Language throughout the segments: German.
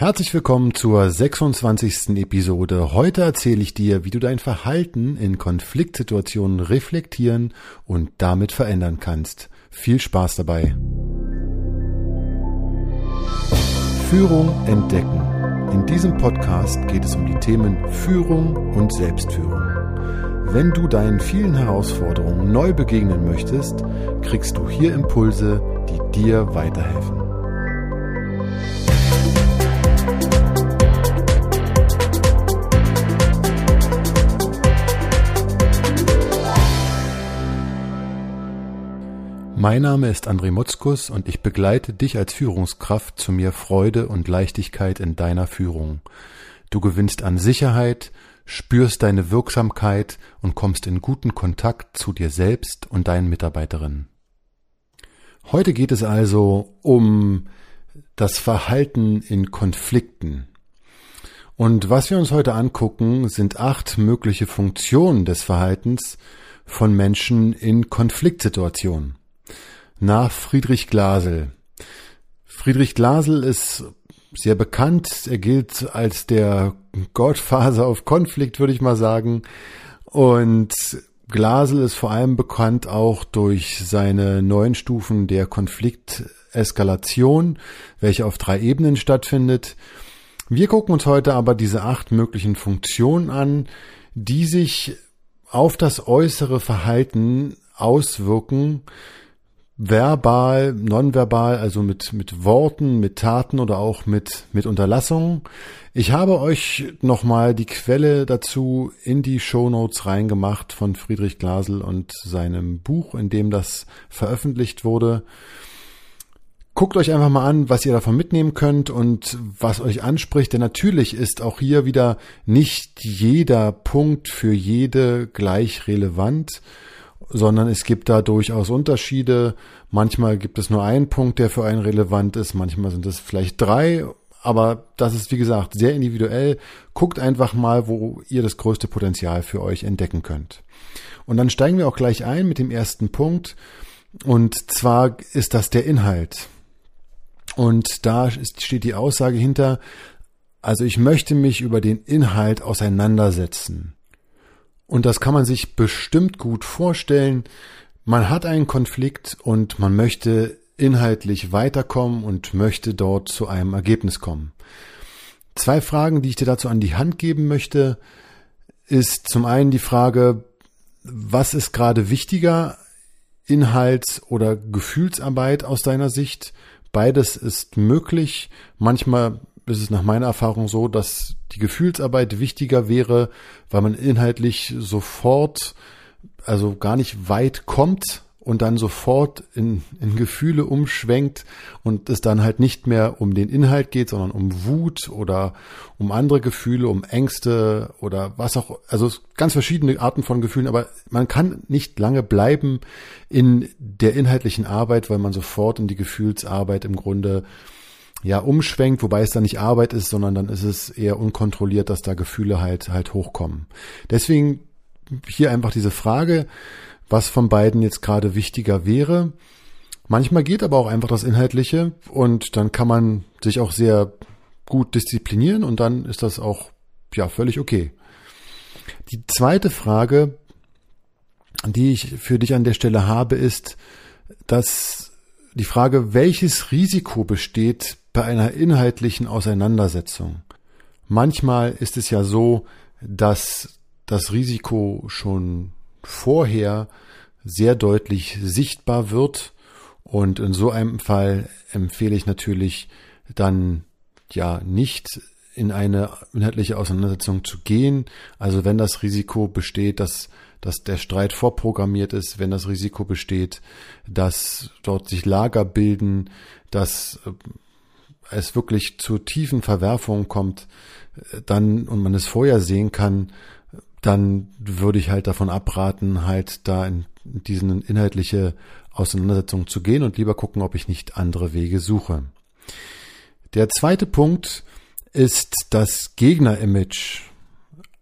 Herzlich willkommen zur 26. Episode. Heute erzähle ich dir, wie du dein Verhalten in Konfliktsituationen reflektieren und damit verändern kannst. Viel Spaß dabei. Führung entdecken. In diesem Podcast geht es um die Themen Führung und Selbstführung. Wenn du deinen vielen Herausforderungen neu begegnen möchtest, kriegst du hier Impulse, die dir weiterhelfen. Mein Name ist André Mutzkus und ich begleite dich als Führungskraft zu mehr Freude und Leichtigkeit in deiner Führung. Du gewinnst an Sicherheit, spürst deine Wirksamkeit und kommst in guten Kontakt zu dir selbst und deinen Mitarbeiterinnen. Heute geht es also um das Verhalten in Konflikten. Und was wir uns heute angucken, sind acht mögliche Funktionen des Verhaltens von Menschen in Konfliktsituationen nach Friedrich Glasel. Friedrich Glasel ist sehr bekannt. Er gilt als der Gottfaser auf Konflikt, würde ich mal sagen. Und Glasel ist vor allem bekannt auch durch seine neuen Stufen der Konflikteskalation, welche auf drei Ebenen stattfindet. Wir gucken uns heute aber diese acht möglichen Funktionen an, die sich auf das äußere Verhalten auswirken, verbal, nonverbal, also mit, mit Worten, mit Taten oder auch mit, mit Unterlassungen. Ich habe euch nochmal die Quelle dazu in die Show Notes reingemacht von Friedrich Glasel und seinem Buch, in dem das veröffentlicht wurde. Guckt euch einfach mal an, was ihr davon mitnehmen könnt und was euch anspricht, denn natürlich ist auch hier wieder nicht jeder Punkt für jede gleich relevant sondern es gibt da durchaus Unterschiede. Manchmal gibt es nur einen Punkt, der für einen relevant ist, manchmal sind es vielleicht drei, aber das ist wie gesagt sehr individuell. Guckt einfach mal, wo ihr das größte Potenzial für euch entdecken könnt. Und dann steigen wir auch gleich ein mit dem ersten Punkt. Und zwar ist das der Inhalt. Und da steht die Aussage hinter, also ich möchte mich über den Inhalt auseinandersetzen. Und das kann man sich bestimmt gut vorstellen. Man hat einen Konflikt und man möchte inhaltlich weiterkommen und möchte dort zu einem Ergebnis kommen. Zwei Fragen, die ich dir dazu an die Hand geben möchte, ist zum einen die Frage, was ist gerade wichtiger, Inhalts- oder Gefühlsarbeit aus deiner Sicht? Beides ist möglich. Manchmal ist es nach meiner Erfahrung so, dass die Gefühlsarbeit wichtiger wäre, weil man inhaltlich sofort, also gar nicht weit kommt und dann sofort in, in Gefühle umschwenkt und es dann halt nicht mehr um den Inhalt geht, sondern um Wut oder um andere Gefühle, um Ängste oder was auch, also ganz verschiedene Arten von Gefühlen, aber man kann nicht lange bleiben in der inhaltlichen Arbeit, weil man sofort in die Gefühlsarbeit im Grunde ja umschwenkt, wobei es dann nicht Arbeit ist, sondern dann ist es eher unkontrolliert, dass da Gefühle halt halt hochkommen. Deswegen hier einfach diese Frage, was von beiden jetzt gerade wichtiger wäre. Manchmal geht aber auch einfach das Inhaltliche und dann kann man sich auch sehr gut disziplinieren und dann ist das auch ja völlig okay. Die zweite Frage, die ich für dich an der Stelle habe, ist, dass die Frage, welches Risiko besteht bei einer inhaltlichen Auseinandersetzung. Manchmal ist es ja so, dass das Risiko schon vorher sehr deutlich sichtbar wird und in so einem Fall empfehle ich natürlich dann ja nicht in eine inhaltliche Auseinandersetzung zu gehen. Also wenn das Risiko besteht, dass, dass der Streit vorprogrammiert ist, wenn das Risiko besteht, dass dort sich Lager bilden, dass es wirklich zu tiefen Verwerfungen kommt, dann und man es vorher sehen kann, dann würde ich halt davon abraten, halt da in diesen inhaltliche Auseinandersetzung zu gehen und lieber gucken, ob ich nicht andere Wege suche. Der zweite Punkt ist das Gegner-Image.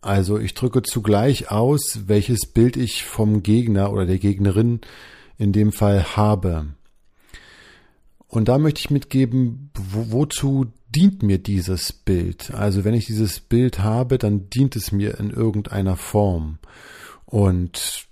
Also ich drücke zugleich aus, welches Bild ich vom Gegner oder der Gegnerin in dem Fall habe. Und da möchte ich mitgeben, wo, wozu dient mir dieses Bild? Also wenn ich dieses Bild habe, dann dient es mir in irgendeiner Form. Und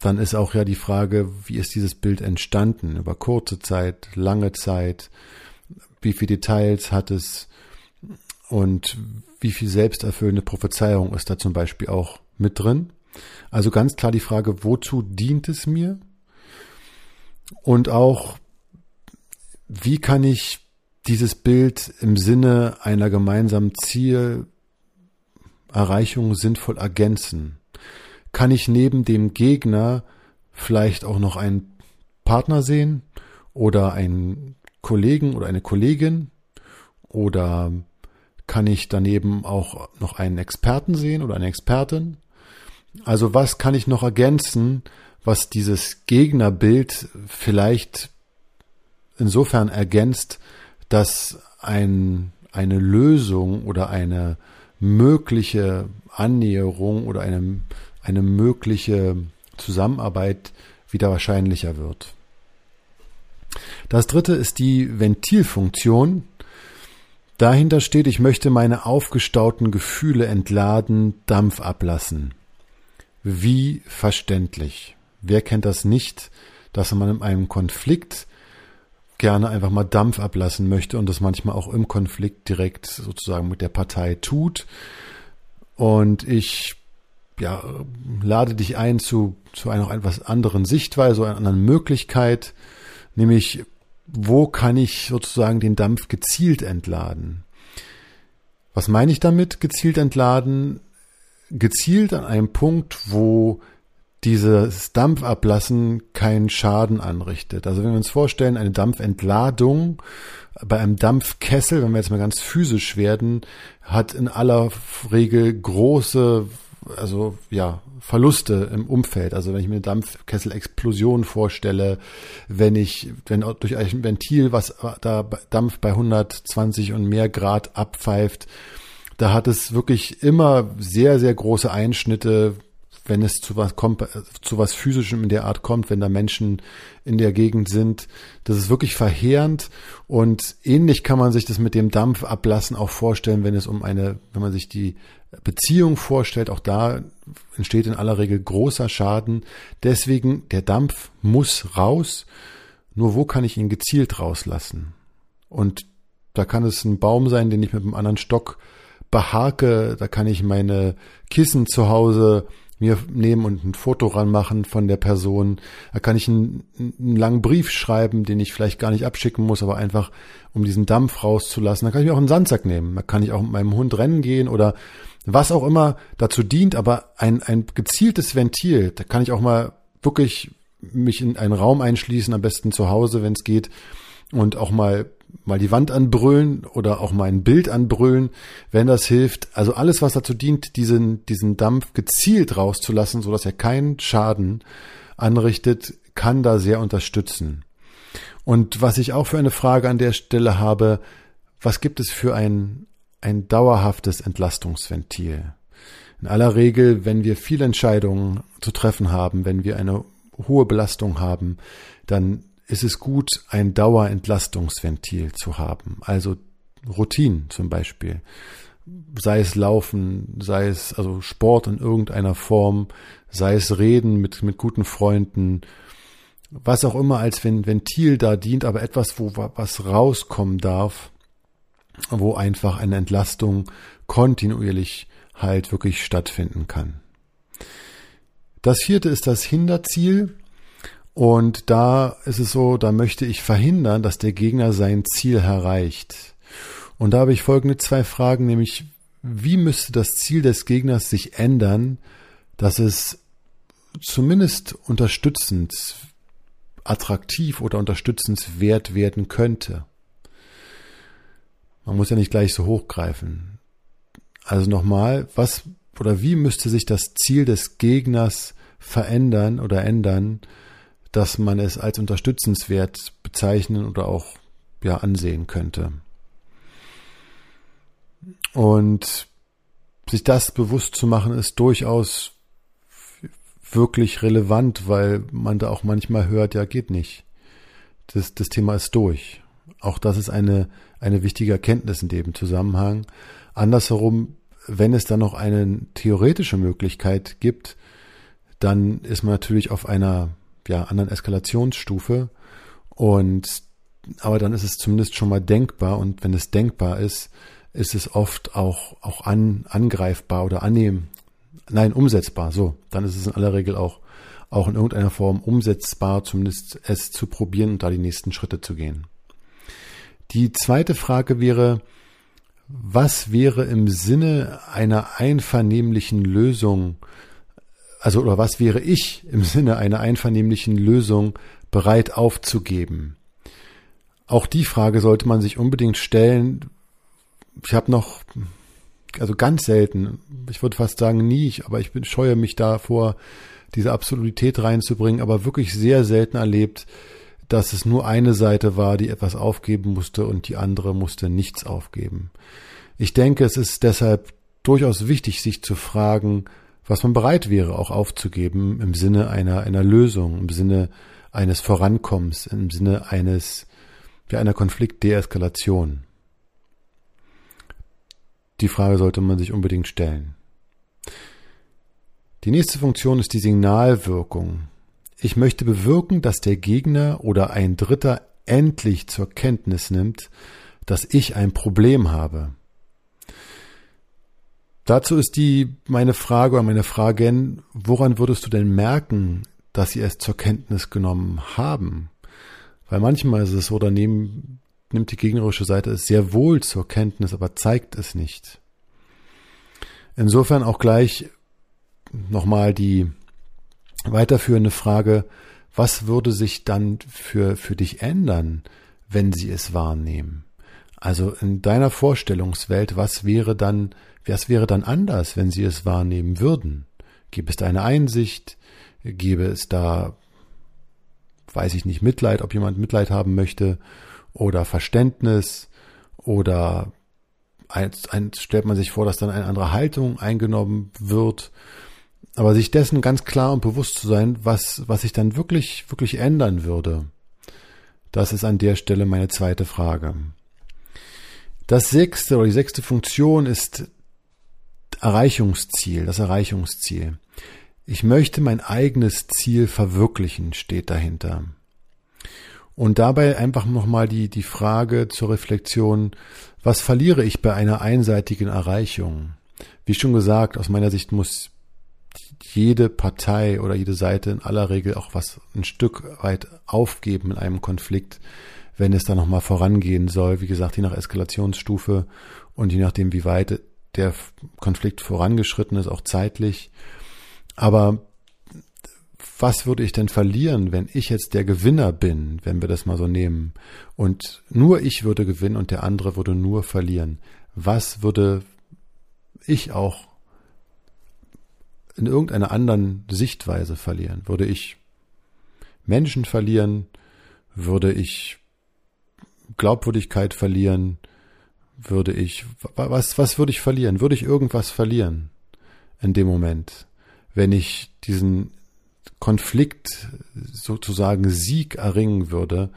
dann ist auch ja die Frage, wie ist dieses Bild entstanden? Über kurze Zeit, lange Zeit, wie viele Details hat es und wie viel selbsterfüllende Prophezeiung ist da zum Beispiel auch mit drin? Also ganz klar die Frage, wozu dient es mir? Und auch, wie kann ich dieses Bild im Sinne einer gemeinsamen Zielerreichung sinnvoll ergänzen? Kann ich neben dem Gegner vielleicht auch noch einen Partner sehen oder einen Kollegen oder eine Kollegin oder kann ich daneben auch noch einen Experten sehen oder eine Expertin? Also was kann ich noch ergänzen, was dieses Gegnerbild vielleicht insofern ergänzt, dass ein, eine Lösung oder eine mögliche Annäherung oder eine, eine mögliche Zusammenarbeit wieder wahrscheinlicher wird. Das dritte ist die Ventilfunktion. Dahinter steht, ich möchte meine aufgestauten Gefühle entladen, Dampf ablassen. Wie verständlich. Wer kennt das nicht, dass man in einem Konflikt gerne einfach mal Dampf ablassen möchte und das manchmal auch im Konflikt direkt sozusagen mit der Partei tut. Und ich ja, lade dich ein zu, zu einer etwas anderen Sichtweise, einer anderen Möglichkeit, nämlich wo kann ich sozusagen den Dampf gezielt entladen? Was meine ich damit, gezielt entladen? Gezielt an einem Punkt, wo dieses Dampfablassen keinen Schaden anrichtet. Also wenn wir uns vorstellen, eine Dampfentladung bei einem Dampfkessel, wenn wir jetzt mal ganz physisch werden, hat in aller Regel große also ja, Verluste im Umfeld. Also wenn ich mir eine Dampfkessel-Explosion vorstelle, wenn ich, wenn durch ein Ventil, was da Dampf bei 120 und mehr Grad abpfeift, da hat es wirklich immer sehr, sehr große Einschnitte, wenn es zu was kommt, zu was physischem in der Art kommt, wenn da Menschen in der Gegend sind. Das ist wirklich verheerend und ähnlich kann man sich das mit dem Dampfablassen auch vorstellen, wenn es um eine, wenn man sich die Beziehung vorstellt, auch da entsteht in aller Regel großer Schaden. Deswegen, der Dampf muss raus. Nur wo kann ich ihn gezielt rauslassen? Und da kann es ein Baum sein, den ich mit einem anderen Stock beharke. Da kann ich meine Kissen zu Hause mir nehmen und ein Foto ranmachen von der Person. Da kann ich einen, einen, langen Brief schreiben, den ich vielleicht gar nicht abschicken muss, aber einfach um diesen Dampf rauszulassen. Da kann ich mir auch einen Sandsack nehmen. Da kann ich auch mit meinem Hund rennen gehen oder was auch immer dazu dient, aber ein, ein gezieltes Ventil, da kann ich auch mal wirklich mich in einen Raum einschließen, am besten zu Hause, wenn es geht, und auch mal mal die Wand anbrüllen oder auch mal ein Bild anbrüllen, wenn das hilft. Also alles, was dazu dient, diesen, diesen Dampf gezielt rauszulassen, so dass er keinen Schaden anrichtet, kann da sehr unterstützen. Und was ich auch für eine Frage an der Stelle habe, was gibt es für ein, ein dauerhaftes Entlastungsventil? In aller Regel, wenn wir viele Entscheidungen zu treffen haben, wenn wir eine hohe Belastung haben, dann ist es gut, ein Dauerentlastungsventil zu haben. Also Routinen zum Beispiel. Sei es Laufen, sei es also Sport in irgendeiner Form, sei es Reden mit, mit guten Freunden, was auch immer als Ventil da dient, aber etwas, wo was rauskommen darf, wo einfach eine Entlastung kontinuierlich halt wirklich stattfinden kann. Das vierte ist das Hinderziel. Und da ist es so, da möchte ich verhindern, dass der Gegner sein Ziel erreicht. Und da habe ich folgende zwei Fragen, nämlich wie müsste das Ziel des Gegners sich ändern, dass es zumindest unterstützend, attraktiv oder unterstützenswert werden könnte. Man muss ja nicht gleich so hochgreifen. Also nochmal, was oder wie müsste sich das Ziel des Gegners verändern oder ändern, dass man es als unterstützenswert bezeichnen oder auch ja ansehen könnte. Und sich das bewusst zu machen, ist durchaus wirklich relevant, weil man da auch manchmal hört, ja, geht nicht. Das, das Thema ist durch. Auch das ist eine, eine wichtige Erkenntnis in dem Zusammenhang. Andersherum, wenn es dann noch eine theoretische Möglichkeit gibt, dann ist man natürlich auf einer ja, anderen Eskalationsstufe und aber dann ist es zumindest schon mal denkbar und wenn es denkbar ist, ist es oft auch, auch an, angreifbar oder annehmen, nein, umsetzbar, so. Dann ist es in aller Regel auch, auch in irgendeiner Form umsetzbar, zumindest es zu probieren und da die nächsten Schritte zu gehen. Die zweite Frage wäre, was wäre im Sinne einer einvernehmlichen Lösung, also oder was wäre ich im Sinne einer einvernehmlichen Lösung bereit aufzugeben? Auch die Frage sollte man sich unbedingt stellen. Ich habe noch, also ganz selten, ich würde fast sagen nie, aber ich scheue mich davor, diese Absolutität reinzubringen, aber wirklich sehr selten erlebt, dass es nur eine Seite war, die etwas aufgeben musste und die andere musste nichts aufgeben. Ich denke, es ist deshalb durchaus wichtig, sich zu fragen, was man bereit wäre, auch aufzugeben im Sinne einer, einer Lösung, im Sinne eines Vorankommens, im Sinne eines wie einer Konfliktdeeskalation? Die Frage sollte man sich unbedingt stellen. Die nächste Funktion ist die Signalwirkung. Ich möchte bewirken, dass der Gegner oder ein Dritter endlich zur Kenntnis nimmt, dass ich ein Problem habe. Dazu ist die meine Frage oder meine Fragen, woran würdest du denn merken, dass sie es zur Kenntnis genommen haben? Weil manchmal ist es so, daneben nimmt die gegnerische Seite es sehr wohl zur Kenntnis, aber zeigt es nicht. Insofern auch gleich nochmal die weiterführende Frage, was würde sich dann für, für dich ändern, wenn sie es wahrnehmen? Also in deiner Vorstellungswelt, was wäre dann, was wäre dann anders, wenn sie es wahrnehmen würden? Gäbe es da eine Einsicht? Gäbe es da weiß ich nicht, Mitleid, ob jemand Mitleid haben möchte oder Verständnis oder ein, ein, stellt man sich vor, dass dann eine andere Haltung eingenommen wird. Aber sich dessen ganz klar und bewusst zu sein, was, was sich dann wirklich, wirklich ändern würde. Das ist an der Stelle meine zweite Frage. Das sechste oder die sechste Funktion ist Erreichungsziel, das Erreichungsziel. Ich möchte mein eigenes Ziel verwirklichen, steht dahinter. Und dabei einfach nochmal die, die Frage zur Reflexion, was verliere ich bei einer einseitigen Erreichung? Wie schon gesagt, aus meiner Sicht muss jede Partei oder jede Seite in aller Regel auch was ein Stück weit aufgeben in einem Konflikt, wenn es da nochmal vorangehen soll. Wie gesagt, je nach Eskalationsstufe und je nachdem, wie weit der Konflikt vorangeschritten ist, auch zeitlich. Aber was würde ich denn verlieren, wenn ich jetzt der Gewinner bin, wenn wir das mal so nehmen? Und nur ich würde gewinnen und der andere würde nur verlieren. Was würde ich auch in irgendeiner anderen Sichtweise verlieren? Würde ich Menschen verlieren? Würde ich Glaubwürdigkeit verlieren? Würde ich, was, was würde ich verlieren? Würde ich irgendwas verlieren in dem Moment? wenn ich diesen Konflikt sozusagen Sieg erringen würde.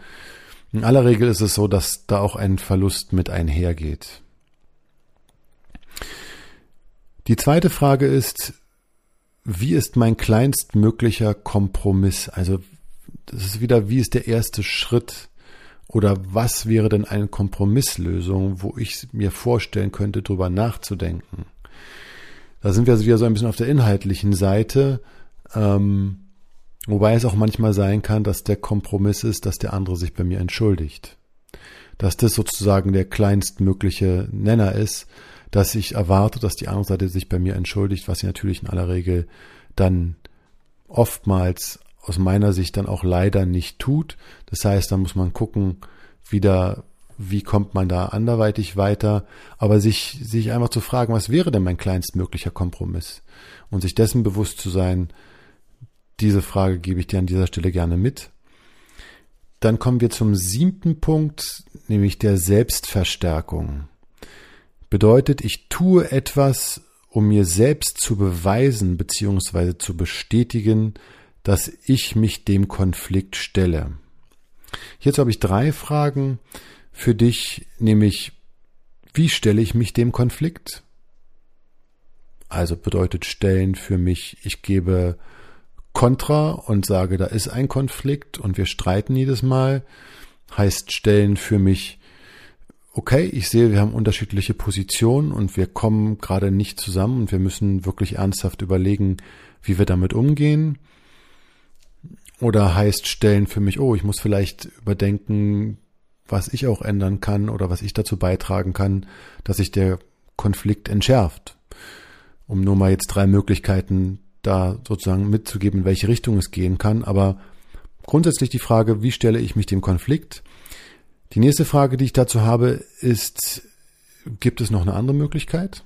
In aller Regel ist es so, dass da auch ein Verlust mit einhergeht. Die zweite Frage ist, wie ist mein kleinstmöglicher Kompromiss? Also das ist wieder, wie ist der erste Schritt oder was wäre denn eine Kompromisslösung, wo ich mir vorstellen könnte, darüber nachzudenken? Da sind wir also wieder so ein bisschen auf der inhaltlichen Seite. Ähm, wobei es auch manchmal sein kann, dass der Kompromiss ist, dass der andere sich bei mir entschuldigt. Dass das sozusagen der kleinstmögliche Nenner ist, dass ich erwarte, dass die andere Seite sich bei mir entschuldigt, was sie natürlich in aller Regel dann oftmals aus meiner Sicht dann auch leider nicht tut. Das heißt, da muss man gucken, wieder wie kommt man da anderweitig weiter, aber sich, sich einfach zu fragen, was wäre denn mein kleinstmöglicher Kompromiss? Und sich dessen bewusst zu sein, diese Frage gebe ich dir an dieser Stelle gerne mit. Dann kommen wir zum siebten Punkt, nämlich der Selbstverstärkung. Bedeutet, ich tue etwas, um mir selbst zu beweisen bzw. zu bestätigen, dass ich mich dem Konflikt stelle. Hierzu habe ich drei Fragen. für dich, nämlich wie stelle ich mich dem Konflikt? Also bedeutet stellen für mich, ich gebe Kontra und sage, da ist ein Konflikt und wir streiten jedes Mal. Heißt stellen für mich, okay, ich sehe, wir haben unterschiedliche Positionen und wir kommen gerade nicht zusammen und wir müssen wirklich ernsthaft überlegen, wie wir damit umgehen. Oder heißt stellen für mich, oh, ich muss vielleicht überdenken, was ich auch ändern kann oder was ich dazu beitragen kann, dass sich der Konflikt entschärft. Um nur mal jetzt drei Möglichkeiten da sozusagen mitzugeben, in welche Richtung es gehen kann. Aber grundsätzlich die Frage, wie stelle ich mich dem Konflikt? Die nächste Frage, die ich dazu habe, ist, gibt es noch eine andere Möglichkeit?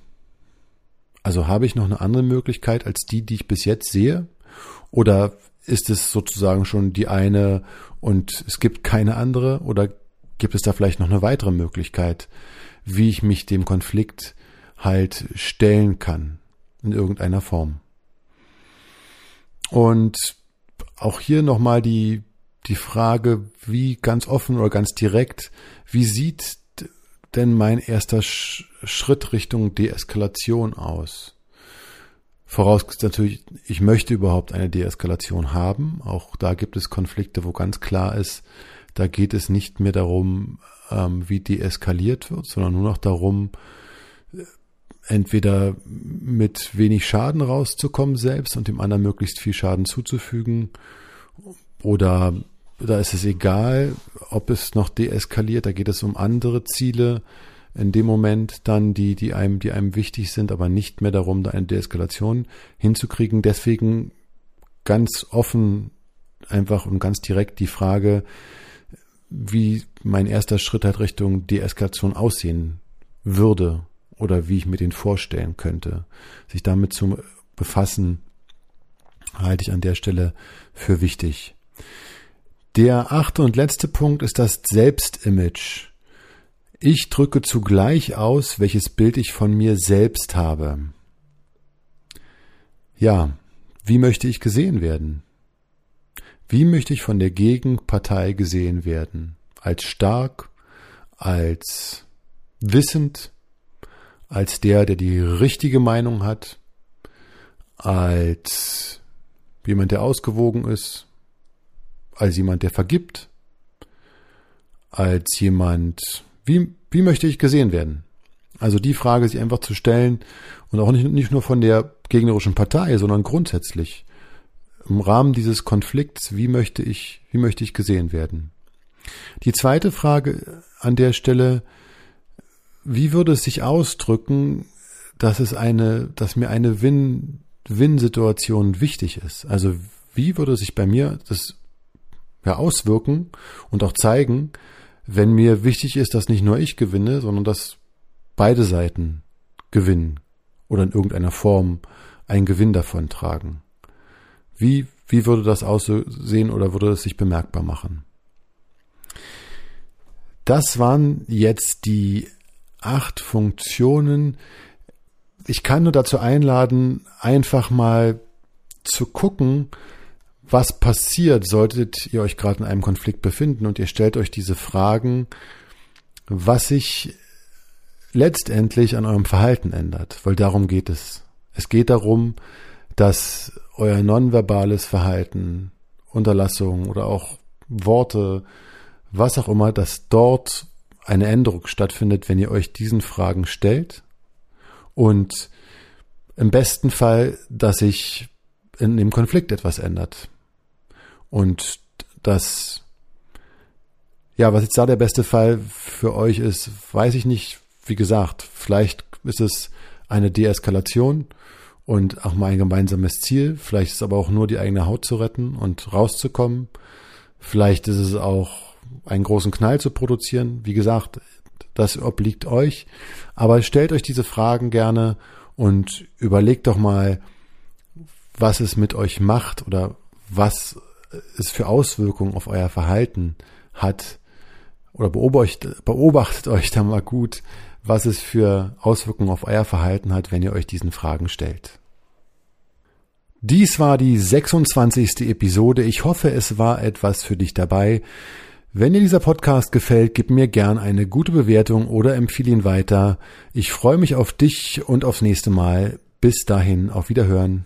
Also habe ich noch eine andere Möglichkeit als die, die ich bis jetzt sehe? Oder ist es sozusagen schon die eine und es gibt keine andere? Oder gibt es da vielleicht noch eine weitere Möglichkeit, wie ich mich dem Konflikt halt stellen kann in irgendeiner Form? Und auch hier nochmal die die Frage, wie ganz offen oder ganz direkt, wie sieht denn mein erster Schritt Richtung Deeskalation aus? Vorausgesetzt natürlich, ich möchte überhaupt eine Deeskalation haben. Auch da gibt es Konflikte, wo ganz klar ist, da geht es nicht mehr darum, ähm, wie deeskaliert wird, sondern nur noch darum, entweder mit wenig Schaden rauszukommen selbst und dem anderen möglichst viel Schaden zuzufügen oder da ist es egal, ob es noch deeskaliert, da geht es um andere Ziele in dem Moment dann, die, die einem, die einem wichtig sind, aber nicht mehr darum, da eine Deeskalation hinzukriegen. Deswegen ganz offen einfach und ganz direkt die Frage, wie mein erster Schritt halt Richtung Deeskalation aussehen würde oder wie ich mir den vorstellen könnte. Sich damit zu befassen, halte ich an der Stelle für wichtig. Der achte und letzte Punkt ist das Selbstimage. Ich drücke zugleich aus, welches Bild ich von mir selbst habe. Ja, wie möchte ich gesehen werden? Wie möchte ich von der Gegenpartei gesehen werden? Als stark, als wissend, als der, der die richtige Meinung hat, als jemand, der ausgewogen ist, als jemand, der vergibt, als jemand, wie, wie möchte ich gesehen werden? Also die Frage sich einfach zu stellen und auch nicht, nicht nur von der gegnerischen Partei, sondern grundsätzlich im Rahmen dieses Konflikts, wie möchte ich, wie möchte ich gesehen werden? Die zweite Frage an der Stelle, wie würde es sich ausdrücken, dass es eine, dass mir eine Win-Win-Situation wichtig ist? Also wie würde sich bei mir das ja, auswirken und auch zeigen, wenn mir wichtig ist, dass nicht nur ich gewinne, sondern dass beide Seiten gewinnen oder in irgendeiner Form einen Gewinn davon tragen. Wie, wie würde das aussehen oder würde es sich bemerkbar machen? Das waren jetzt die acht Funktionen. Ich kann nur dazu einladen, einfach mal zu gucken, was passiert, solltet ihr euch gerade in einem Konflikt befinden und ihr stellt euch diese Fragen, was sich letztendlich an eurem Verhalten ändert, weil darum geht es. Es geht darum, dass euer nonverbales Verhalten, Unterlassung oder auch Worte, was auch immer, dass dort eine Änderung stattfindet, wenn ihr euch diesen Fragen stellt und im besten Fall, dass sich in dem Konflikt etwas ändert. Und das, ja, was jetzt da der beste Fall für euch ist, weiß ich nicht. Wie gesagt, vielleicht ist es eine Deeskalation und auch mal ein gemeinsames Ziel. Vielleicht ist es aber auch nur die eigene Haut zu retten und rauszukommen. Vielleicht ist es auch einen großen Knall zu produzieren. Wie gesagt, das obliegt euch. Aber stellt euch diese Fragen gerne und überlegt doch mal, was es mit euch macht oder was es für Auswirkungen auf euer Verhalten hat oder beobachtet, beobachtet euch da mal gut, was es für Auswirkungen auf euer Verhalten hat, wenn ihr euch diesen Fragen stellt. Dies war die 26. Episode. Ich hoffe, es war etwas für dich dabei. Wenn dir dieser Podcast gefällt, gib mir gern eine gute Bewertung oder empfehle ihn weiter. Ich freue mich auf dich und aufs nächste Mal. Bis dahin, auf Wiederhören.